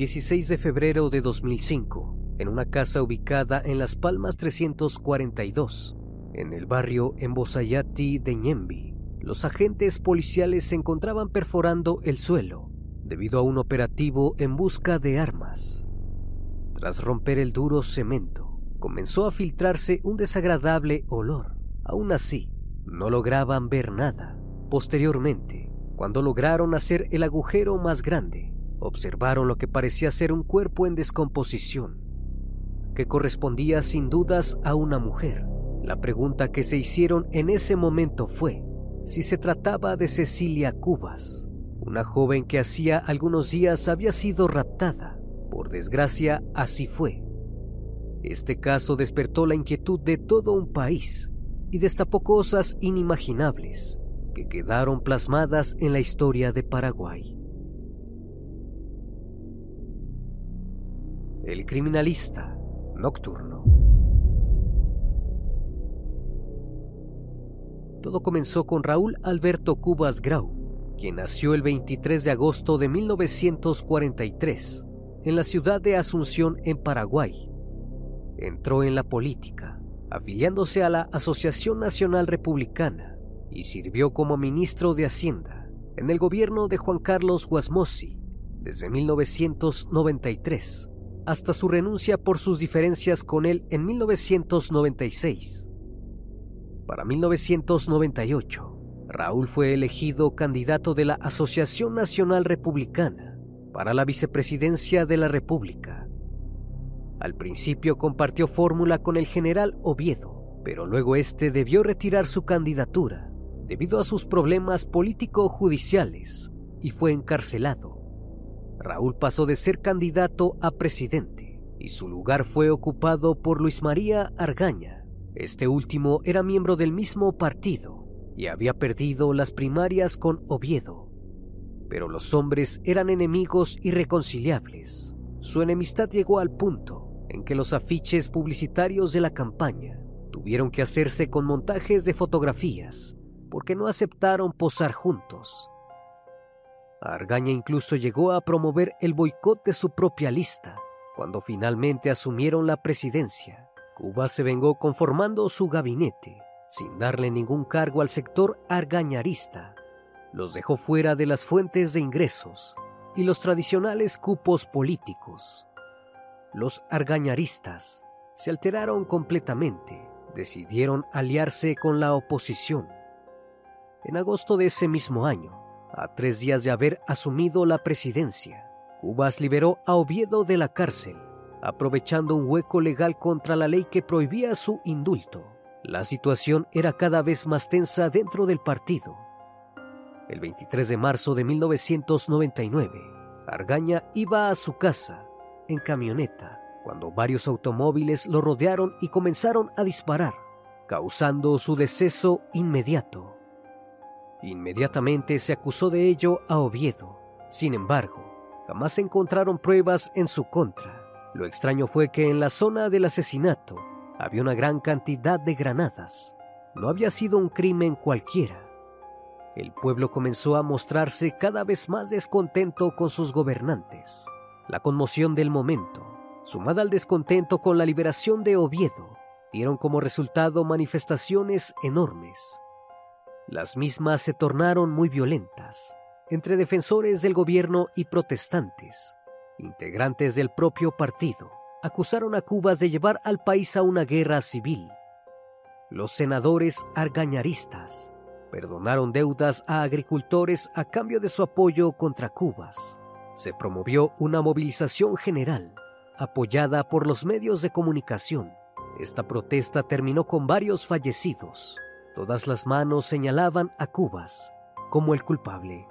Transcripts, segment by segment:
16 de febrero de 2005, en una casa ubicada en Las Palmas 342, en el barrio Embosayati de Ñemby, los agentes policiales se encontraban perforando el suelo debido a un operativo en busca de armas. Tras romper el duro cemento, comenzó a filtrarse un desagradable olor. Aún así, no lograban ver nada. Posteriormente, cuando lograron hacer el agujero más grande, observaron lo que parecía ser un cuerpo en descomposición, que correspondía sin dudas a una mujer. La pregunta que se hicieron en ese momento fue si se trataba de Cecilia Cubas, una joven que hacía algunos días había sido raptada. Por desgracia, así fue. Este caso despertó la inquietud de todo un país y destapó cosas inimaginables que quedaron plasmadas en la historia de Paraguay. El criminalista nocturno. Todo comenzó con Raúl Alberto Cubas Grau, quien nació el 23 de agosto de 1943 en la ciudad de Asunción, en Paraguay. Entró en la política, afiliándose a la Asociación Nacional Republicana y sirvió como ministro de Hacienda en el gobierno de Juan Carlos Guasmosi desde 1993 hasta su renuncia por sus diferencias con él en 1996. Para 1998, Raúl fue elegido candidato de la Asociación Nacional Republicana para la vicepresidencia de la República. Al principio compartió fórmula con el general Oviedo, pero luego este debió retirar su candidatura debido a sus problemas político-judiciales y fue encarcelado. Raúl pasó de ser candidato a presidente y su lugar fue ocupado por Luis María Argaña. Este último era miembro del mismo partido y había perdido las primarias con Oviedo. Pero los hombres eran enemigos irreconciliables. Su enemistad llegó al punto en que los afiches publicitarios de la campaña tuvieron que hacerse con montajes de fotografías porque no aceptaron posar juntos. Argaña incluso llegó a promover el boicot de su propia lista. Cuando finalmente asumieron la presidencia, Cuba se vengó conformando su gabinete, sin darle ningún cargo al sector argañarista. Los dejó fuera de las fuentes de ingresos y los tradicionales cupos políticos. Los argañaristas se alteraron completamente, decidieron aliarse con la oposición. En agosto de ese mismo año, a tres días de haber asumido la presidencia, Cubas liberó a Oviedo de la cárcel, aprovechando un hueco legal contra la ley que prohibía su indulto. La situación era cada vez más tensa dentro del partido. El 23 de marzo de 1999, Argaña iba a su casa en camioneta cuando varios automóviles lo rodearon y comenzaron a disparar, causando su deceso inmediato. Inmediatamente se acusó de ello a Oviedo. Sin embargo, jamás encontraron pruebas en su contra. Lo extraño fue que en la zona del asesinato había una gran cantidad de granadas. No había sido un crimen cualquiera. El pueblo comenzó a mostrarse cada vez más descontento con sus gobernantes. La conmoción del momento, sumada al descontento con la liberación de Oviedo, dieron como resultado manifestaciones enormes. Las mismas se tornaron muy violentas entre defensores del gobierno y protestantes. Integrantes del propio partido acusaron a Cubas de llevar al país a una guerra civil. Los senadores argañaristas perdonaron deudas a agricultores a cambio de su apoyo contra Cubas. Se promovió una movilización general apoyada por los medios de comunicación. Esta protesta terminó con varios fallecidos. Todas las manos señalaban a Cubas como el culpable.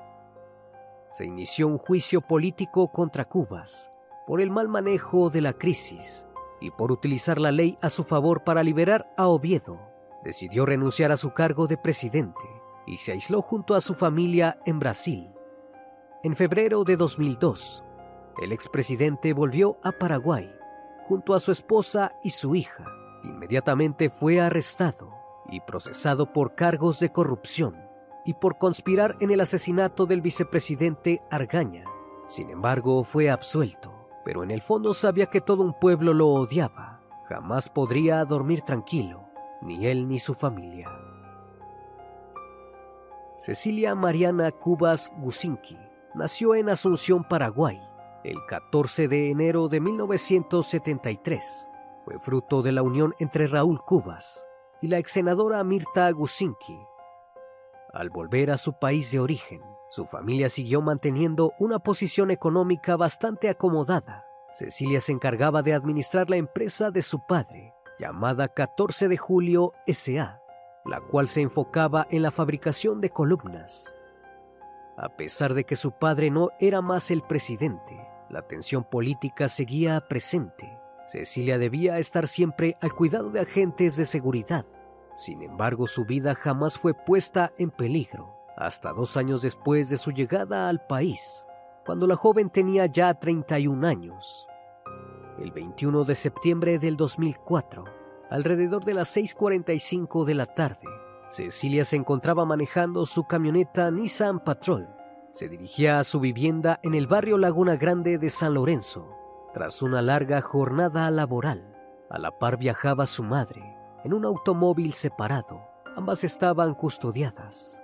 Se inició un juicio político contra Cubas por el mal manejo de la crisis y por utilizar la ley a su favor para liberar a Oviedo. Decidió renunciar a su cargo de presidente y se aisló junto a su familia en Brasil. En febrero de 2002, el expresidente volvió a Paraguay junto a su esposa y su hija. Inmediatamente fue arrestado y procesado por cargos de corrupción y por conspirar en el asesinato del vicepresidente Argaña. Sin embargo, fue absuelto, pero en el fondo sabía que todo un pueblo lo odiaba. Jamás podría dormir tranquilo, ni él ni su familia. Cecilia Mariana Cubas Gusinki nació en Asunción, Paraguay, el 14 de enero de 1973. Fue fruto de la unión entre Raúl Cubas y la ex senadora Mirta Gusinki. Al volver a su país de origen, su familia siguió manteniendo una posición económica bastante acomodada. Cecilia se encargaba de administrar la empresa de su padre, llamada 14 de Julio SA, la cual se enfocaba en la fabricación de columnas. A pesar de que su padre no era más el presidente, la tensión política seguía presente. Cecilia debía estar siempre al cuidado de agentes de seguridad. Sin embargo, su vida jamás fue puesta en peligro, hasta dos años después de su llegada al país, cuando la joven tenía ya 31 años. El 21 de septiembre del 2004, alrededor de las 6.45 de la tarde, Cecilia se encontraba manejando su camioneta Nissan Patrol. Se dirigía a su vivienda en el barrio Laguna Grande de San Lorenzo, tras una larga jornada laboral, a la par viajaba su madre en un automóvil separado. Ambas estaban custodiadas.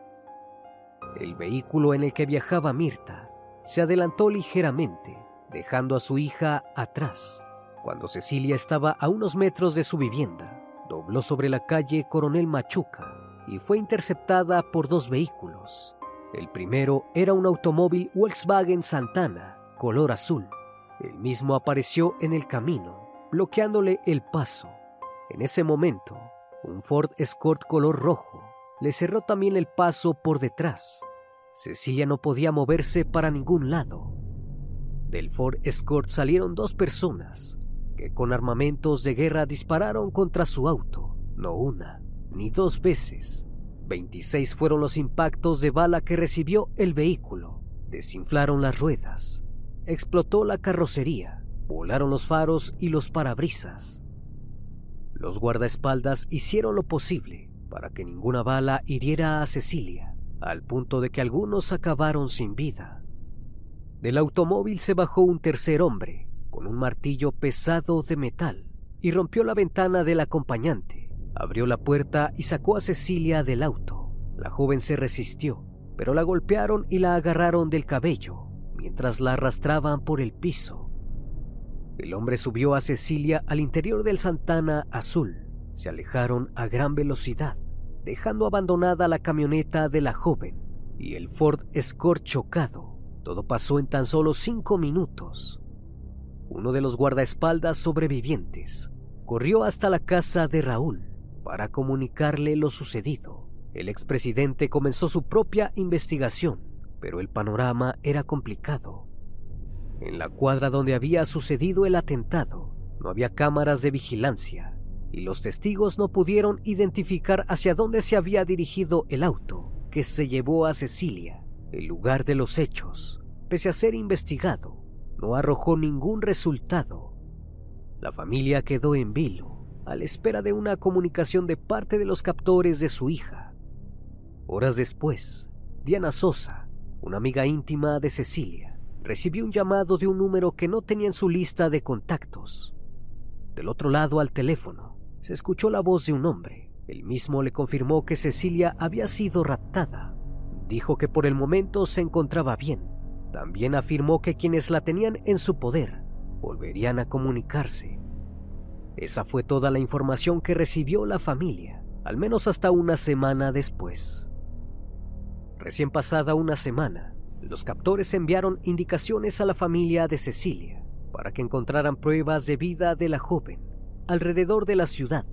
El vehículo en el que viajaba Mirta se adelantó ligeramente, dejando a su hija atrás. Cuando Cecilia estaba a unos metros de su vivienda, dobló sobre la calle Coronel Machuca y fue interceptada por dos vehículos. El primero era un automóvil Volkswagen Santana, color azul, el mismo apareció en el camino, bloqueándole el paso. En ese momento, un Ford Escort color rojo le cerró también el paso por detrás. Cecilia no podía moverse para ningún lado. Del Ford Escort salieron dos personas que con armamentos de guerra dispararon contra su auto, no una ni dos veces. 26 fueron los impactos de bala que recibió el vehículo. Desinflaron las ruedas, explotó la carrocería, volaron los faros y los parabrisas. Los guardaespaldas hicieron lo posible para que ninguna bala hiriera a Cecilia, al punto de que algunos acabaron sin vida. Del automóvil se bajó un tercer hombre, con un martillo pesado de metal, y rompió la ventana del acompañante. Abrió la puerta y sacó a Cecilia del auto. La joven se resistió, pero la golpearon y la agarraron del cabello mientras la arrastraban por el piso. El hombre subió a Cecilia al interior del Santana azul. Se alejaron a gran velocidad, dejando abandonada la camioneta de la joven y el Ford Escort chocado. Todo pasó en tan solo cinco minutos. Uno de los guardaespaldas sobrevivientes corrió hasta la casa de Raúl para comunicarle lo sucedido. El expresidente comenzó su propia investigación, pero el panorama era complicado. En la cuadra donde había sucedido el atentado no había cámaras de vigilancia y los testigos no pudieron identificar hacia dónde se había dirigido el auto que se llevó a Cecilia, el lugar de los hechos. Pese a ser investigado, no arrojó ningún resultado. La familia quedó en vilo a la espera de una comunicación de parte de los captores de su hija. Horas después, Diana Sosa, una amiga íntima de Cecilia, recibió un llamado de un número que no tenía en su lista de contactos. Del otro lado al teléfono se escuchó la voz de un hombre. El mismo le confirmó que Cecilia había sido raptada. Dijo que por el momento se encontraba bien. También afirmó que quienes la tenían en su poder volverían a comunicarse. Esa fue toda la información que recibió la familia, al menos hasta una semana después. Recién pasada una semana, los captores enviaron indicaciones a la familia de Cecilia para que encontraran pruebas de vida de la joven alrededor de la ciudad.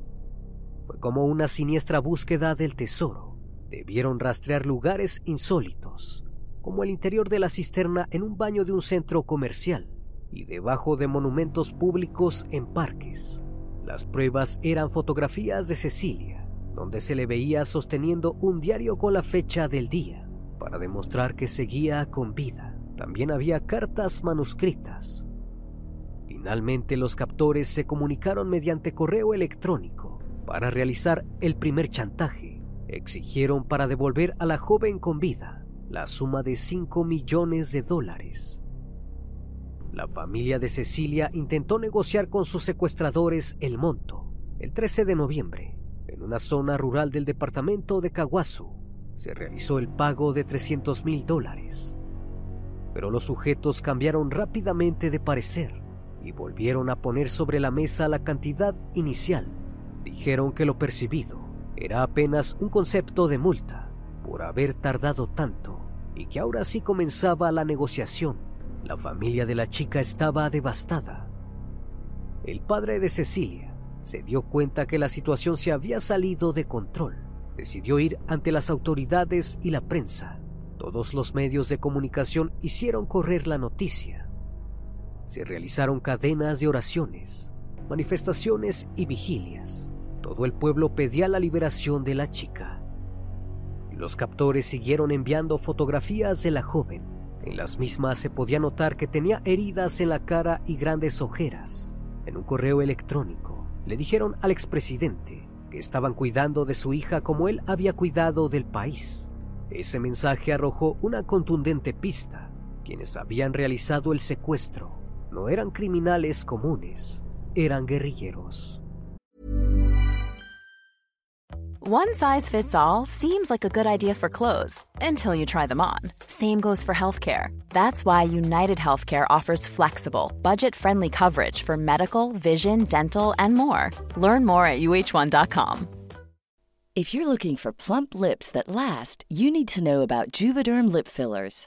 Fue como una siniestra búsqueda del tesoro. Debieron rastrear lugares insólitos, como el interior de la cisterna en un baño de un centro comercial y debajo de monumentos públicos en parques. Las pruebas eran fotografías de Cecilia, donde se le veía sosteniendo un diario con la fecha del día para demostrar que seguía con vida. También había cartas manuscritas. Finalmente los captores se comunicaron mediante correo electrónico para realizar el primer chantaje. Exigieron para devolver a la joven con vida la suma de 5 millones de dólares. La familia de Cecilia intentó negociar con sus secuestradores el monto el 13 de noviembre en una zona rural del departamento de Kawasu se realizó el pago de 300 mil dólares. Pero los sujetos cambiaron rápidamente de parecer y volvieron a poner sobre la mesa la cantidad inicial. Dijeron que lo percibido era apenas un concepto de multa por haber tardado tanto y que ahora sí comenzaba la negociación. La familia de la chica estaba devastada. El padre de Cecilia se dio cuenta que la situación se había salido de control decidió ir ante las autoridades y la prensa. Todos los medios de comunicación hicieron correr la noticia. Se realizaron cadenas de oraciones, manifestaciones y vigilias. Todo el pueblo pedía la liberación de la chica. Los captores siguieron enviando fotografías de la joven. En las mismas se podía notar que tenía heridas en la cara y grandes ojeras. En un correo electrónico le dijeron al expresidente estaban cuidando de su hija como él había cuidado del país. Ese mensaje arrojó una contundente pista. Quienes habían realizado el secuestro no eran criminales comunes, eran guerrilleros. One size fits all seems like a good idea for clothes until you try them on. Same goes for healthcare. That's why United Healthcare offers flexible, budget friendly coverage for medical, vision, dental, and more. Learn more at uh1.com. If you're looking for plump lips that last, you need to know about Juvederm lip fillers.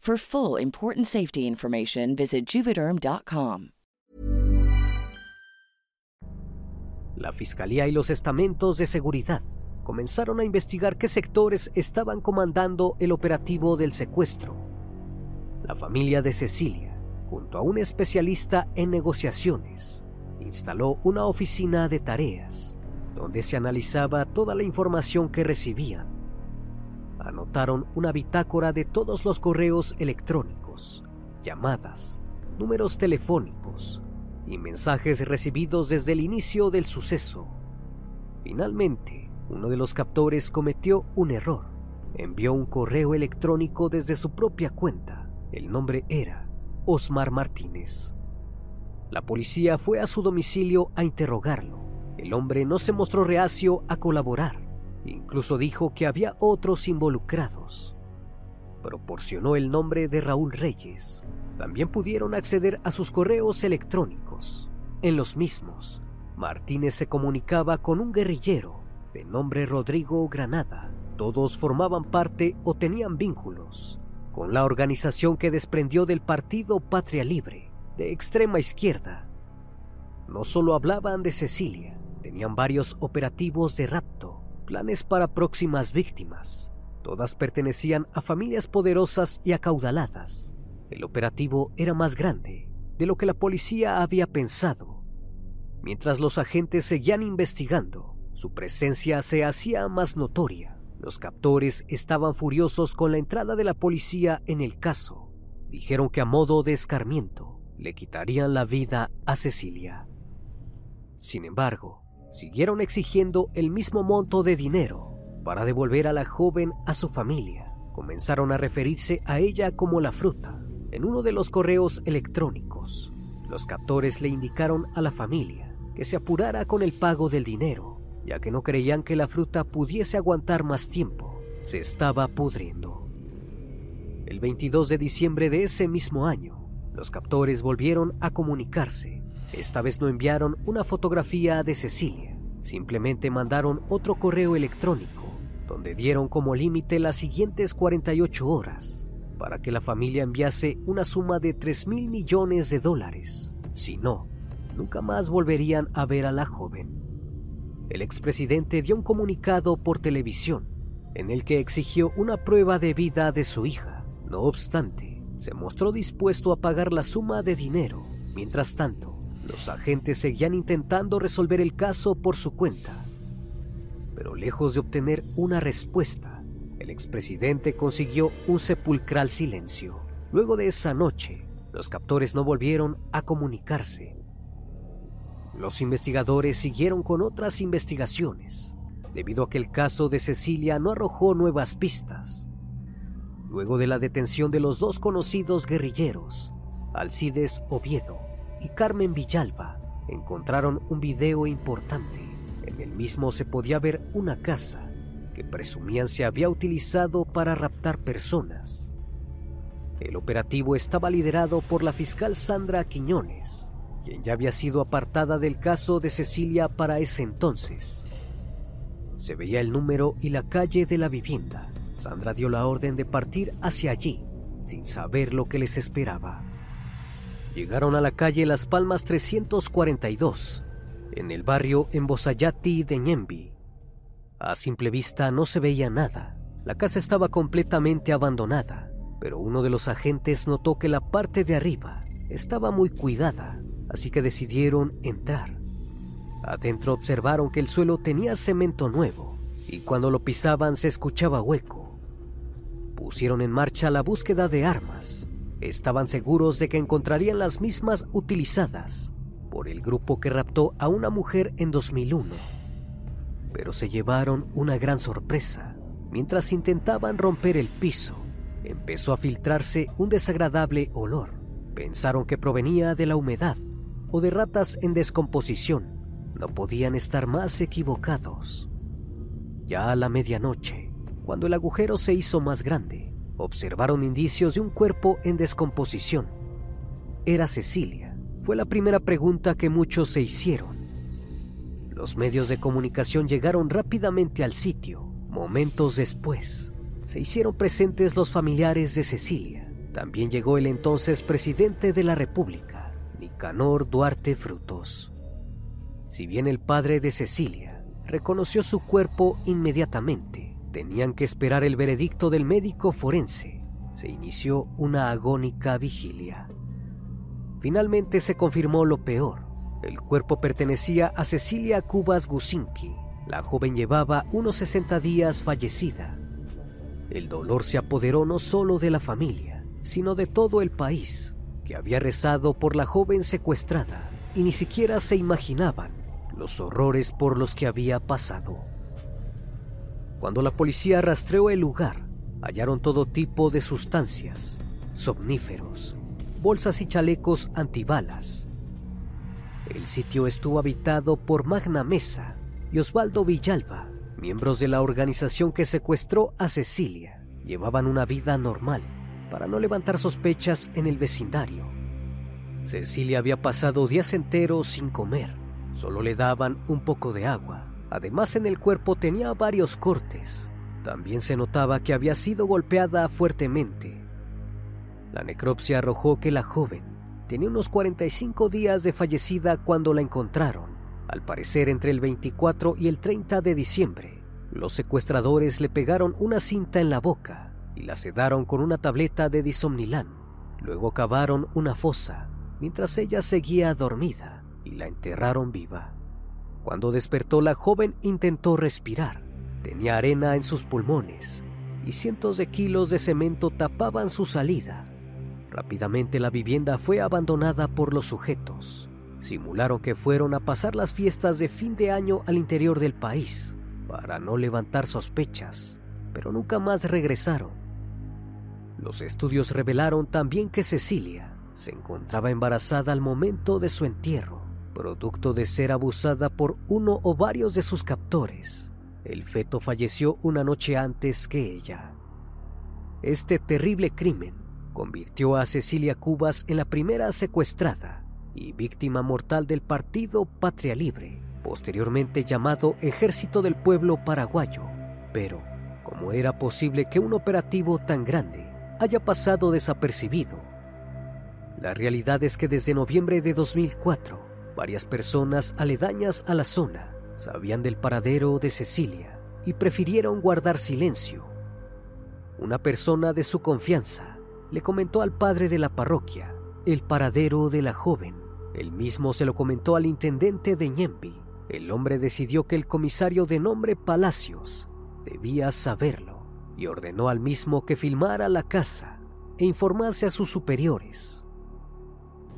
For full important safety information, visit juvederm.com. La Fiscalía y los estamentos de seguridad comenzaron a investigar qué sectores estaban comandando el operativo del secuestro. La familia de Cecilia, junto a un especialista en negociaciones, instaló una oficina de tareas donde se analizaba toda la información que recibían. Anotaron una bitácora de todos los correos electrónicos, llamadas, números telefónicos y mensajes recibidos desde el inicio del suceso. Finalmente, uno de los captores cometió un error. Envió un correo electrónico desde su propia cuenta. El nombre era Osmar Martínez. La policía fue a su domicilio a interrogarlo. El hombre no se mostró reacio a colaborar. Incluso dijo que había otros involucrados. Proporcionó el nombre de Raúl Reyes. También pudieron acceder a sus correos electrónicos. En los mismos, Martínez se comunicaba con un guerrillero de nombre Rodrigo Granada. Todos formaban parte o tenían vínculos con la organización que desprendió del partido Patria Libre, de extrema izquierda. No solo hablaban de Cecilia, tenían varios operativos de rapto, planes para próximas víctimas. Todas pertenecían a familias poderosas y acaudaladas. El operativo era más grande de lo que la policía había pensado. Mientras los agentes seguían investigando, su presencia se hacía más notoria. Los captores estaban furiosos con la entrada de la policía en el caso. Dijeron que a modo de escarmiento le quitarían la vida a Cecilia. Sin embargo, siguieron exigiendo el mismo monto de dinero para devolver a la joven a su familia. Comenzaron a referirse a ella como la fruta. En uno de los correos electrónicos, los captores le indicaron a la familia que se apurara con el pago del dinero ya que no creían que la fruta pudiese aguantar más tiempo. Se estaba pudriendo. El 22 de diciembre de ese mismo año, los captores volvieron a comunicarse. Esta vez no enviaron una fotografía de Cecilia, simplemente mandaron otro correo electrónico donde dieron como límite las siguientes 48 horas para que la familia enviase una suma de 3 mil millones de dólares. Si no, nunca más volverían a ver a la joven el expresidente dio un comunicado por televisión en el que exigió una prueba de vida de su hija. No obstante, se mostró dispuesto a pagar la suma de dinero. Mientras tanto, los agentes seguían intentando resolver el caso por su cuenta. Pero lejos de obtener una respuesta, el expresidente consiguió un sepulcral silencio. Luego de esa noche, los captores no volvieron a comunicarse los investigadores siguieron con otras investigaciones, debido a que el caso de Cecilia no arrojó nuevas pistas. Luego de la detención de los dos conocidos guerrilleros, Alcides Oviedo y Carmen Villalba, encontraron un video importante. En el mismo se podía ver una casa que presumían se había utilizado para raptar personas. El operativo estaba liderado por la fiscal Sandra Quiñones, quien ya había sido apartada del caso de Cecilia para ese entonces. Se veía el número y la calle de la vivienda. Sandra dio la orden de partir hacia allí, sin saber lo que les esperaba. Llegaron a la calle Las Palmas 342, en el barrio Embosayati de Ñembi. A simple vista no se veía nada. La casa estaba completamente abandonada, pero uno de los agentes notó que la parte de arriba estaba muy cuidada así que decidieron entrar. Adentro observaron que el suelo tenía cemento nuevo y cuando lo pisaban se escuchaba hueco. Pusieron en marcha la búsqueda de armas. Estaban seguros de que encontrarían las mismas utilizadas por el grupo que raptó a una mujer en 2001. Pero se llevaron una gran sorpresa. Mientras intentaban romper el piso, empezó a filtrarse un desagradable olor. Pensaron que provenía de la humedad o de ratas en descomposición. No podían estar más equivocados. Ya a la medianoche, cuando el agujero se hizo más grande, observaron indicios de un cuerpo en descomposición. Era Cecilia. Fue la primera pregunta que muchos se hicieron. Los medios de comunicación llegaron rápidamente al sitio. Momentos después, se hicieron presentes los familiares de Cecilia. también llegó el entonces presidente de la República, Nicanor Duarte Frutos. Si bien el padre de Cecilia reconoció su cuerpo inmediatamente, tenían que esperar el veredicto del médico forense. Se inició una agónica vigilia. Finalmente se confirmó lo peor. El cuerpo pertenecía a Cecilia Cubas Gusinki. La joven llevaba unos 60 días fallecida. El dolor se apoderó no solo de la familia, sino de todo el país, que había rezado por la joven secuestrada y ni siquiera se imaginaban los horrores por los que había pasado. Cuando la policía rastreó el lugar, hallaron todo tipo de sustancias, somníferos, bolsas y chalecos antibalas. El sitio estuvo habitado por Magna Mesa y Osvaldo Villalba, miembros de la organización que secuestró a Cecilia. Llevaban una vida normal para no levantar sospechas en el vecindario. Cecilia había pasado días enteros sin comer. Solo le daban un poco de agua. Además en el cuerpo tenía varios cortes. También se notaba que había sido golpeada fuertemente. La necropsia arrojó que la joven tenía unos 45 días de fallecida cuando la encontraron. Al parecer entre el 24 y el 30 de diciembre, los secuestradores le pegaron una cinta en la boca y la sedaron con una tableta de disomnilán. Luego cavaron una fosa mientras ella seguía dormida y la enterraron viva. Cuando despertó la joven intentó respirar. Tenía arena en sus pulmones y cientos de kilos de cemento tapaban su salida. Rápidamente la vivienda fue abandonada por los sujetos. Simularon que fueron a pasar las fiestas de fin de año al interior del país para no levantar sospechas, pero nunca más regresaron. Los estudios revelaron también que Cecilia se encontraba embarazada al momento de su entierro, producto de ser abusada por uno o varios de sus captores. El feto falleció una noche antes que ella. Este terrible crimen convirtió a Cecilia Cubas en la primera secuestrada y víctima mortal del partido Patria Libre, posteriormente llamado Ejército del Pueblo Paraguayo. Pero, ¿cómo era posible que un operativo tan grande haya pasado desapercibido? La realidad es que desde noviembre de 2004, varias personas aledañas a la zona sabían del paradero de Cecilia y prefirieron guardar silencio. Una persona de su confianza le comentó al padre de la parroquia el paradero de la joven. El mismo se lo comentó al intendente de Ñempi. El hombre decidió que el comisario de nombre Palacios debía saberlo y ordenó al mismo que filmara la casa e informase a sus superiores.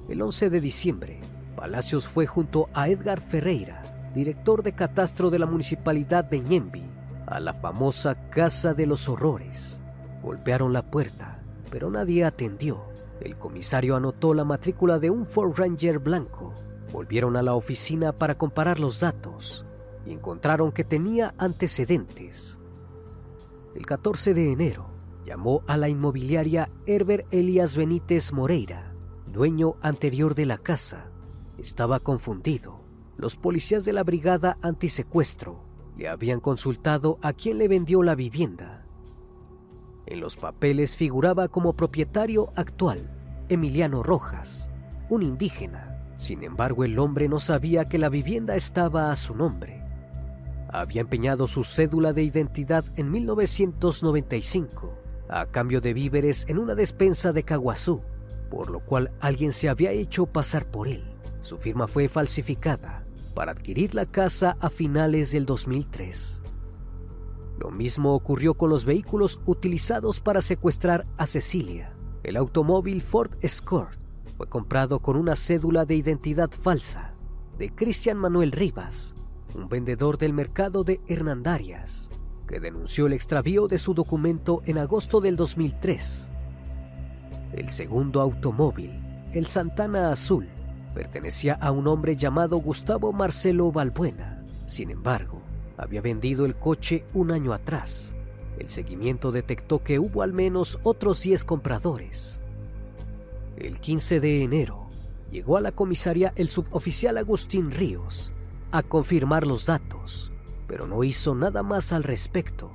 El 11 de diciembre, Palacios fue junto a Edgar Ferreira, director de catastro de la municipalidad de Ñembi, a la famosa Casa de los Horrores. Golpearon la puerta pero nadie atendió. El comisario anotó la matrícula de un Ford Ranger blanco. Volvieron a la oficina para comparar los datos y encontraron que tenía antecedentes. El 14 de enero llamó a la inmobiliaria Herbert Elias Benítez Moreira, dueño anterior de la casa. Estaba confundido. Los policías de la brigada antisecuestro le habían consultado a quién le vendió la vivienda en los papeles figuraba como propietario actual Emiliano Rojas, un indígena. Sin embargo, el hombre no sabía que la vivienda estaba a su nombre. Había empeñado su cédula de identidad en 1995 a cambio de víveres en una despensa de Caguazú, por lo cual alguien se había hecho pasar por él. Su firma fue falsificada para adquirir la casa a finales del 2003. Lo mismo ocurrió con los vehículos utilizados para secuestrar a Cecilia. El automóvil Ford Escort fue comprado con una cédula de identidad falsa de Cristian Manuel Rivas, un vendedor del mercado de Hernandarias, que denunció el extravío de su documento en agosto del 2003. El segundo automóvil, el Santana Azul, pertenecía a un hombre llamado Gustavo Marcelo Balbuena. Sin embargo, había vendido el coche un año atrás. El seguimiento detectó que hubo al menos otros 10 compradores. El 15 de enero llegó a la comisaría el suboficial Agustín Ríos a confirmar los datos, pero no hizo nada más al respecto.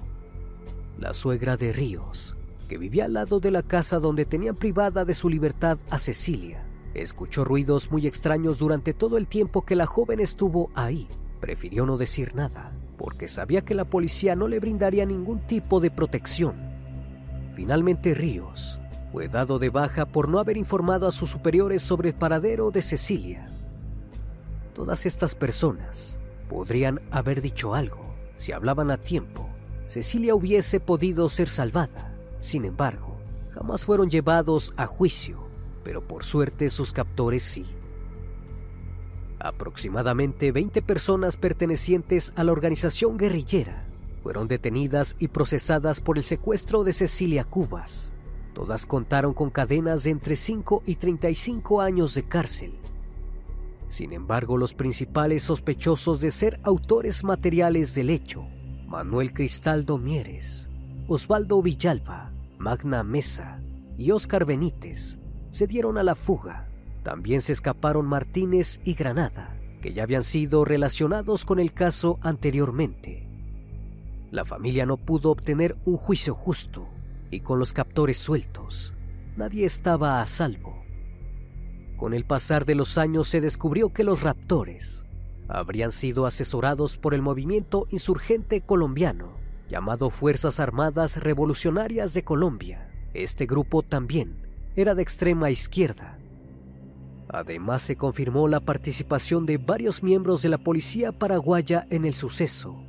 La suegra de Ríos que vivía al lado de la casa donde tenían privada de su libertad a Cecilia. Escuchó ruidos muy extraños durante todo el tiempo que la joven estuvo ahí. Prefirió no decir nada, porque sabía que la policía no le brindaría ningún tipo de protección. Finalmente Ríos fue dado de baja por no haber informado a sus superiores sobre el paradero de Cecilia. Todas estas personas podrían haber dicho algo si hablaban a tiempo. Cecilia hubiese podido ser salvada. Sin embargo, jamás fueron llevados a juicio, pero por suerte sus captores sí. Aproximadamente 20 personas pertenecientes a la organización guerrillera fueron detenidas y procesadas por el secuestro de Cecilia Cubas. Todas contaron con cadenas de entre 5 y 35 años de cárcel. Sin embargo, los principales sospechosos de ser autores materiales del hecho, Manuel Cristaldo Mieres, Osvaldo Villalba, Magna Mesa y Óscar Benítez, se dieron a la fuga. También se escaparon Martínez y Granada, que ya habían sido relacionados con el caso anteriormente. La familia no pudo obtener un juicio justo y con los captores sueltos, nadie estaba a salvo. Con el pasar de los años se descubrió que los raptores habrían sido asesorados por el movimiento insurgente colombiano llamado Fuerzas Armadas Revolucionarias de Colombia. Este grupo también era de extrema izquierda. Además se confirmó la participación de varios miembros de la policía paraguaya en el suceso.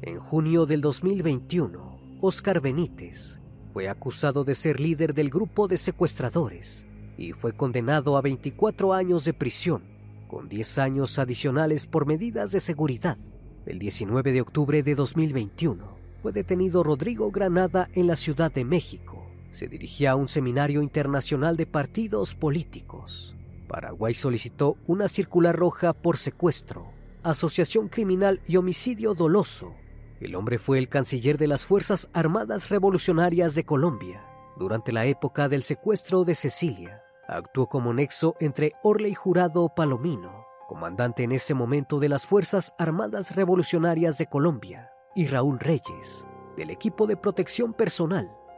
En junio del 2021, Oscar Benítez fue acusado de ser líder del grupo de secuestradores y fue condenado a 24 años de prisión, con 10 años adicionales por medidas de seguridad. El 19 de octubre de 2021 fue detenido Rodrigo Granada en la Ciudad de México. Se dirigía a un seminario internacional de partidos políticos. Paraguay solicitó una circular roja por secuestro, asociación criminal y homicidio doloso. El hombre fue el canciller de las Fuerzas Armadas Revolucionarias de Colombia durante la época del secuestro de Cecilia. Actuó como nexo entre Orley Jurado Palomino comandante en ese momento de las Fuerzas Armadas Revolucionarias de Colombia, y Raúl Reyes, del equipo de protección personal,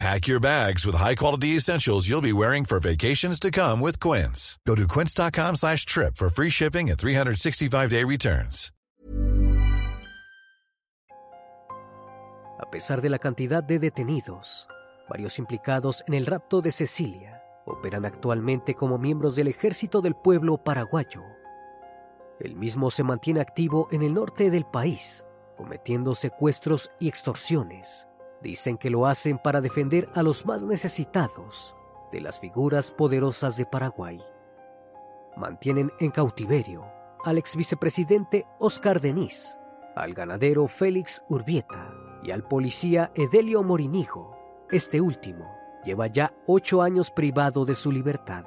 Pack your bags with high-quality essentials you'll be wearing for vacations to come with Quince. Go to quince.com slash trip for free shipping and 365-day returns. A pesar de la cantidad de detenidos, varios implicados en el rapto de Cecilia operan actualmente como miembros del Ejército del Pueblo Paraguayo El mismo se mantiene activo en el norte del país, cometiendo secuestros y extorsiones. Dicen que lo hacen para defender a los más necesitados de las figuras poderosas de Paraguay. Mantienen en cautiverio al ex vicepresidente Oscar Denis, al ganadero Félix Urbieta y al policía Edelio Morinijo. Este último lleva ya ocho años privado de su libertad.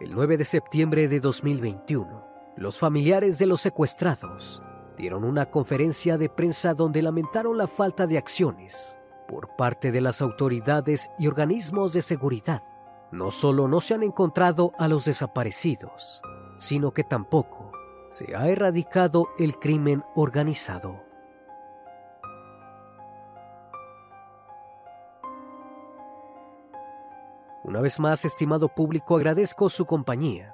El 9 de septiembre de 2021, los familiares de los secuestrados dieron una conferencia de prensa donde lamentaron la falta de acciones por parte de las autoridades y organismos de seguridad. No solo no se han encontrado a los desaparecidos, sino que tampoco se ha erradicado el crimen organizado. Una vez más, estimado público, agradezco su compañía